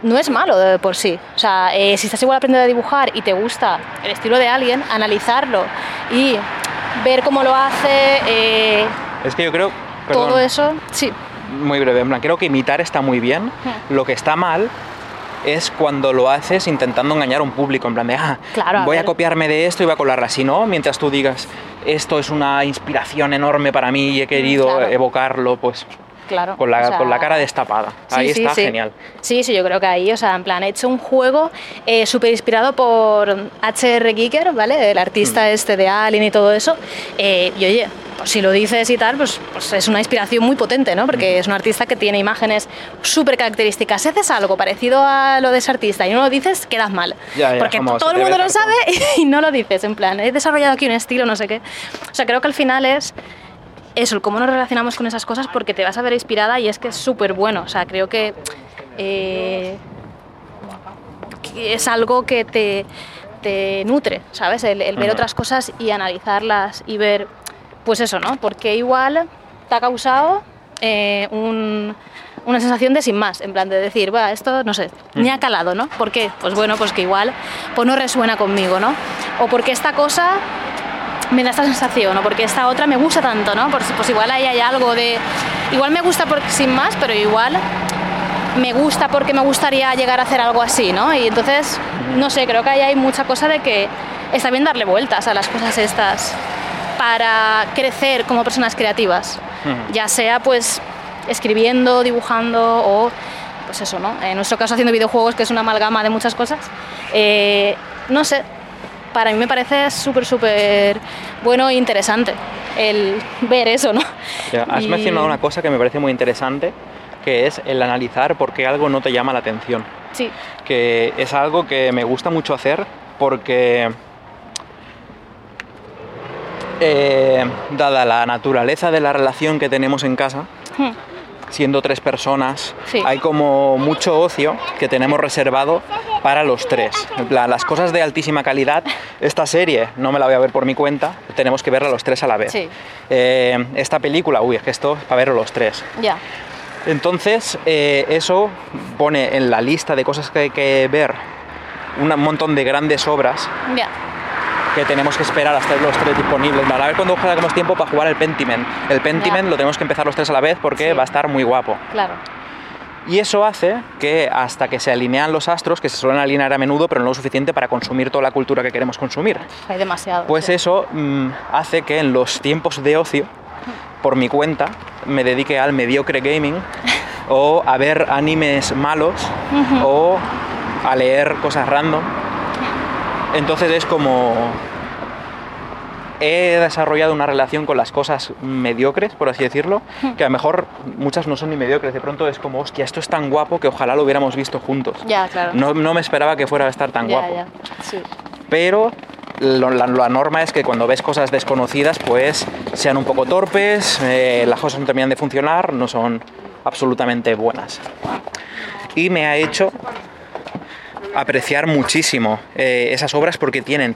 No es malo de por sí. O sea, eh, si estás igual aprendiendo a dibujar y te gusta el estilo de alguien, analizarlo y ver cómo lo hace, eh, Es que yo creo... todo perdón. eso, sí. muy breve, en plan, creo que imitar está muy bien. Lo que está mal es cuando lo haces intentando engañar a un público, en plan de, ah, Claro, a voy a copiarme de esto y voy a colarla. Si no, mientras tú digas, esto es una inspiración enorme para mí y he querido claro. evocarlo, pues Claro. con la, o sea, con la cara destapada. sí, Ahí sí, está sí. genial. Sí, sí, yo creo que ahí, o sea, en plan, he hecho un juego eh, súper inspirado por H.R. Giger, ¿vale? El artista Mm. este de Alien y todo eso. Eh, y oye, pues si lo dices y tal, pues, pues es una inspiración muy potente, ¿no? Porque es un artista que tiene imágenes súper características. Si haces algo parecido a lo de ese artista y no lo dices, quedas mal. Ya, ya, Porque como todo el mundo lo sabe y no lo dices, en plan, he desarrollado aquí un estilo, no sé qué. O sea, creo que al final es eso, el cómo nos relacionamos con esas cosas porque te vas a ver inspirada y es que es súper bueno. O sea, creo que, eh, que es algo que te, te nutre, ¿sabes? El, el ver otras cosas y analizarlas y ver, pues eso, ¿no? Porque igual te ha causado eh, un- una sensación de sin más, en plan de decir, "Buah, esto, no sé, ni ha calado, ¿no? ¿Por qué? Pues bueno, pues que igual pues no resuena conmigo, ¿no? O porque esta cosa me da esta sensación, o porque esta otra me gusta tanto, ¿no? Pues, pues igual ahí hay algo de... Igual me gusta por, sin más, pero igual me gusta porque me gustaría llegar a hacer algo así, ¿no? Y entonces, no sé, creo que ahí hay mucha cosa de que está bien darle vueltas a las cosas estas para crecer como personas creativas, ya sea pues escribiendo, dibujando o pues eso, ¿no? En nuestro caso haciendo videojuegos, que es una amalgama de muchas cosas. Eh, no sé, para mí me parece súper, súper bueno e interesante el ver eso, ¿no? Has Y- mencionado una cosa que me parece muy interesante, que es el analizar por qué algo no te llama la atención. Sí, que es algo que me gusta mucho hacer porque eh, dada la naturaleza de la relación que tenemos en casa, Hmm. siendo tres personas, Sí. hay como mucho ocio que tenemos reservado para los tres. En plan, las cosas de altísima calidad, esta serie no me la voy a ver por mi cuenta, tenemos que verla los tres a la vez. Sí. Eh, esta película, uy, es que esto es para verlo los tres. ya. Entonces, eh, eso pone en la lista de cosas que hay que ver un montón de grandes obras Ya. Que tenemos que esperar hasta los tres disponibles. A ver cuándo sacamos tiempo para jugar el Pentiment. El Pentiment lo tenemos que empezar los tres a la vez porque Sí. va a estar muy guapo. Claro. Y eso hace que hasta que se alinean los astros, que se suelen alinear a menudo, pero no lo suficiente para consumir toda la cultura que queremos consumir. Hay demasiado. Pues sí. eso mm, hace que en los tiempos de ocio, por mi cuenta, me dedique al mediocre gaming o a ver animes malos o a leer cosas random. Entonces es como he desarrollado una relación con las cosas mediocres, por así decirlo, que a lo mejor muchas no son ni mediocres. De pronto es como, hostia, esto es tan guapo que ojalá lo hubiéramos visto juntos. Ya, claro. No, no me esperaba que fuera a estar tan ya, guapo ya. Sí. pero la norma es que cuando ves cosas desconocidas, pues sean un poco torpes, eh, las cosas no terminan de funcionar, no son absolutamente buenas. Y me ha hecho apreciar muchísimo eh, esas obras porque tienen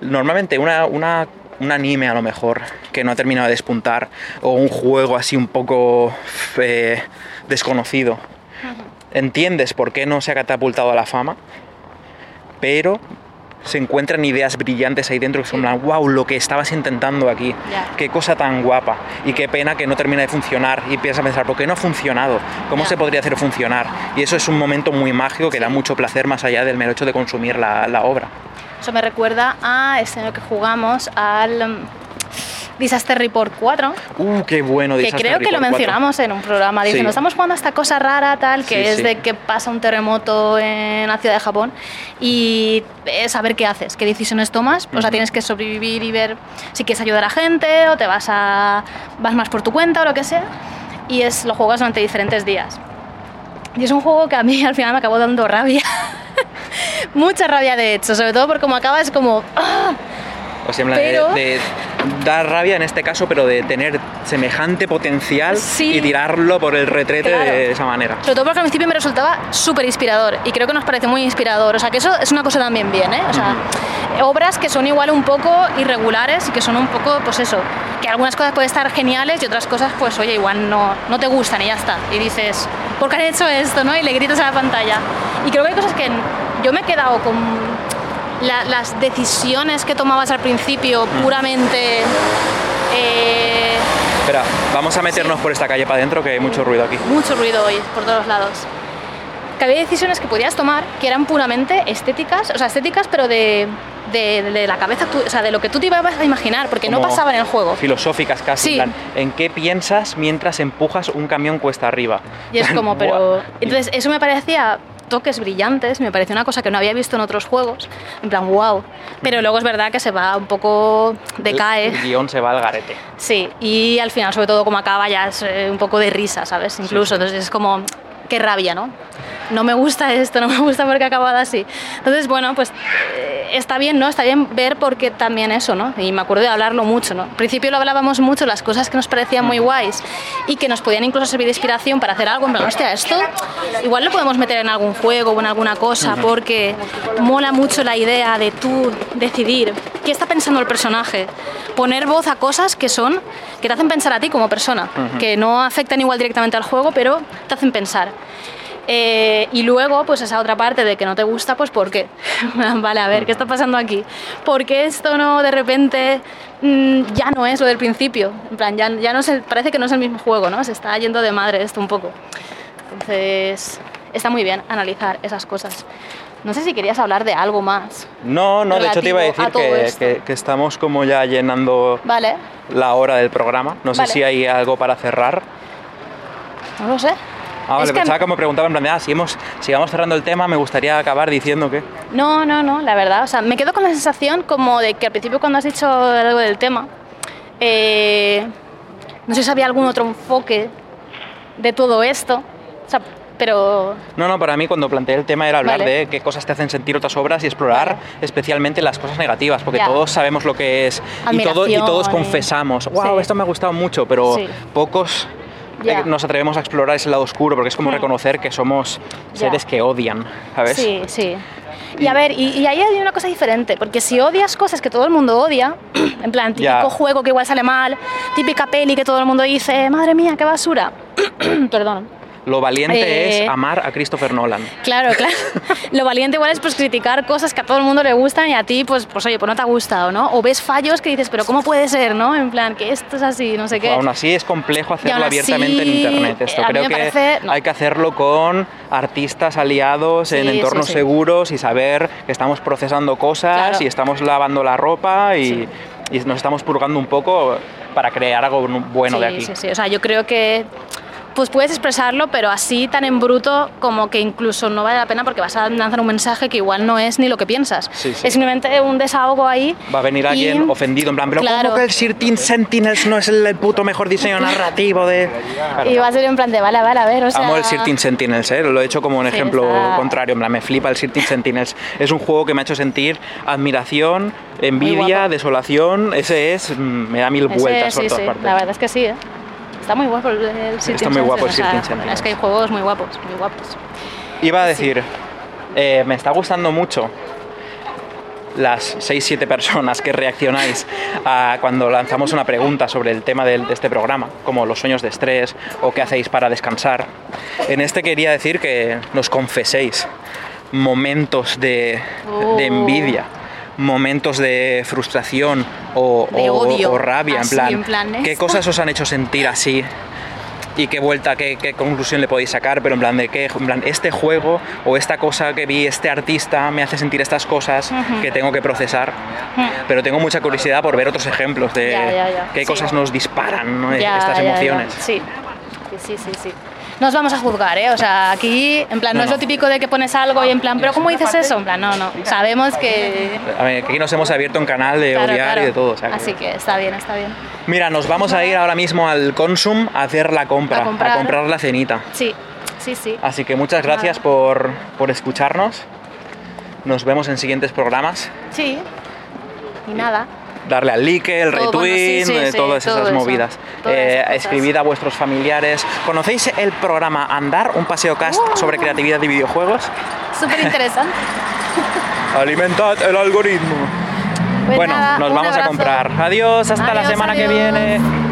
normalmente una, una- un anime a lo mejor que no ha terminado de despuntar o un juego así un poco eh, desconocido, entiendes por qué no se ha catapultado a la fama, pero se encuentran ideas brillantes ahí dentro que son wow, lo que estabas intentando aquí, qué cosa tan guapa. Y qué pena que no termina de funcionar y empiezas a pensar, ¿por qué no ha funcionado? ¿Cómo se podría hacer funcionar? Y eso es un momento muy mágico que da mucho placer más allá del mero hecho de consumir la, la obra. Eso me recuerda a este año que jugamos al Disaster Report 4, Uh, qué bueno. que Disaster creo que lo Report 4. mencionamos en un programa diciendo, Sí. estamos jugando a esta cosa rara tal, que Sí, es sí. de que pasa un terremoto en la ciudad de Japón y es saber qué haces, qué decisiones tomas, o sea, tienes que sobrevivir y ver si quieres ayudar a gente o te vas a vas más por tu cuenta o lo que sea y es lo juegas durante diferentes días. Y es un juego que a mí al final me acabó dando rabia. Mucha rabia de hecho, sobre todo porque como acaba es como ¡ah! O sea, en plan de- Pero- de, dar rabia en este caso, pero de tener semejante potencial Sí. y tirarlo por el retrete Claro. de esa manera. Sobre todo porque al principio me resultaba súper inspirador y creo que nos parece muy inspirador. O sea, que eso es una cosa también bien, ¿eh? O sea, obras que son igual un poco irregulares y que son un poco, pues eso, que algunas cosas pueden estar geniales y otras cosas, pues oye, igual no, no te gustan y ya está. Y dices, ¿por qué han hecho esto, no? Y le gritas a la pantalla. Y creo que hay cosas que yo me he quedado con la- las decisiones que tomabas al principio puramente... eh, Espera, vamos a meternos por esta calle para adentro que hay mucho ruido aquí. mucho ruido hoy por todos lados. Que había decisiones que podías tomar que eran puramente estéticas, o sea, estéticas, pero de, de, de la cabeza, tu- o sea, de lo que tú te ibas a imaginar, porque no pasaba en el juego. Filosóficas casi. Sí. en plan, ¿En qué piensas mientras empujas un camión cuesta arriba? Y es como, pero. Entonces, eso me parecía toques brillantes, me parecía una cosa que no había visto en otros juegos, en plan, wow. Pero luego es verdad que se va un poco. decae. El guion se va al garete. Sí, y al final, sobre todo como acaba, ya es eh, un poco de risa, ¿sabes? Incluso, sí. entonces es como, qué rabia, ¿no? No me gusta esto, no me gusta porque ha acabado así. Entonces, bueno, pues eh, está bien, ¿no? Está bien ver porque también eso, ¿no? Y me acuerdo de hablarlo mucho, ¿no? Al principio lo hablábamos mucho, las cosas que nos parecían muy guays y que nos podían incluso servir de inspiración para hacer algo, en plan, hostia, esto igual lo podemos meter en algún juego o en alguna cosa porque mola mucho la idea de tú decidir qué está pensando el personaje, poner voz a cosas que son, que te hacen pensar a ti como persona, que no afectan igual directamente al juego, pero te hacen pensar. Eh, y luego, pues esa otra parte de que no te gusta, pues ¿por qué? vale, a ver, ¿qué está pasando aquí? ¿Por qué esto no de repente mm, ya no es lo del principio? En plan, ya, ya no es el- parece que no es el mismo juego, ¿no? Se está yendo de madre esto un poco. Entonces, está muy bien analizar esas cosas. No sé si querías hablar de algo más. No, no, de hecho te iba a decir a que, esto. que- que estamos como ya llenando Vale, la hora del programa. No sé Vale. si hay algo para cerrar. no lo sé. Ah, vale, Es pensaba que me preguntaba en plan de, ah, si, hemos, si vamos cerrando el tema, me gustaría acabar diciendo que... No, no, no, la verdad. O sea, me quedo con la sensación como de que al principio cuando has dicho algo del tema, eh, no sé si había algún otro enfoque de todo esto. O sea, pero No, no, para mí cuando planteé el tema era hablar Vale. de qué cosas te hacen sentir otras obras y explorar Vale. especialmente las cosas negativas, porque Ya. todos sabemos lo que es y, todo- y Admiración todos confesamos, wow, Sí. esto me ha gustado mucho, pero Sí. pocos Eh, nos atrevemos a explorar ese lado oscuro, porque es como Hmm. reconocer que somos seres que odian, ¿sabes? Sí, sí. Y a ver, y, y ahí hay una cosa diferente, porque si odias cosas que todo el mundo odia, en plan, típico juego que igual sale mal, típica peli que todo el mundo dice, madre mía, qué basura. Perdón. Lo valiente Eh, es amar a Christopher Nolan. Claro, claro. Lo valiente igual es pues criticar cosas que a todo el mundo le gustan y a ti, pues, pues oye, pues no te ha gustado, ¿no? O ves fallos que dices, pero ¿cómo puede ser, no? En plan, que esto es así, no sé qué. Aún así es complejo hacerlo abiertamente en internet. Esto creo que parece- no. hay que hacerlo con artistas aliados en Sí, entornos sí, sí. seguros y saber que estamos procesando cosas Claro. y estamos lavando la ropa y, Sí. y nos estamos purgando un poco para crear algo bueno sí, de aquí. Sí, sí, o sea, yo creo que pues puedes expresarlo, pero así tan en bruto como que incluso no vale la pena porque vas a lanzar un mensaje que igual no es ni lo que piensas. Sí, sí. Es simplemente un desahogo ahí. Va a venir y- alguien ofendido en plan, pero Claro. ¿cómo que el Sirtin Sentinels no es el puto mejor diseño narrativo de...? Claro. Y va a ser en plan de, vale, vale, a ver, o sea... Amo el Sirtin Sentinels, ¿eh? lo he hecho como un Sí, ejemplo está- contrario. En plan, me flipa el Sirtin Sentinels. Es un juego que me ha hecho sentir admiración, envidia, desolación. Ese es, mm, me da mil Ese, vueltas por sí, todas sí, partes. la verdad es que sí, ¿eh? Está muy guapo el, el Sirtin muy guapo el o sea, Sentinels. Es que hay juegos muy guapos, muy guapos. Iba a Sí. decir, eh, me está gustando mucho las 6-7 personas que reaccionáis a cuando lanzamos una pregunta sobre el tema de, este programa, como los sueños de estrés o qué hacéis para descansar. En este quería decir que nos confeséis momentos de, de Oh. envidia, momentos de frustración o, De o- odio, o rabia, en plan, en plan, ¿qué cosas os han hecho sentir así? y qué vuelta, qué, qué conclusión le podéis sacar, pero en plan de que en plan, este juego o esta cosa que vi, este artista me hace sentir estas cosas que tengo que procesar. Pero tengo mucha curiosidad por ver otros ejemplos de Ya, ya, ya. qué Sí. cosas nos disparan ¿no? Estas emociones. Sí. sí, sí, sí, sí. No os vamos a juzgar, ¿eh? O sea, aquí, en plan, no, No, es no. lo típico de que pones algo y en plan, ¿pero cómo dices eso? En plan, no, no. Sabemos que. A ver, aquí nos hemos abierto un canal de Claro, odiar claro. y de todo. o sea que- Así que está bien, está bien. Mira, nos vamos a ir ahora mismo al Consum a hacer la compra, A comprar. la cenita. Sí, sí, sí. Así que muchas gracias por, por escucharnos. Nos vemos en siguientes programas. Sí. Y nada. Darle al like, el bueno, retweet, sí, sí, eh, todas esas eso, movidas. todas Eh, escribid a vuestros familiares. ¿Conocéis el programa Andar, un paseo cast Uh. sobre creatividad y videojuegos? Súper interesante. Alimentad el algoritmo. Pues bueno, nada, nos vamos a comprar. Adiós, hasta la Adiós, semana que viene.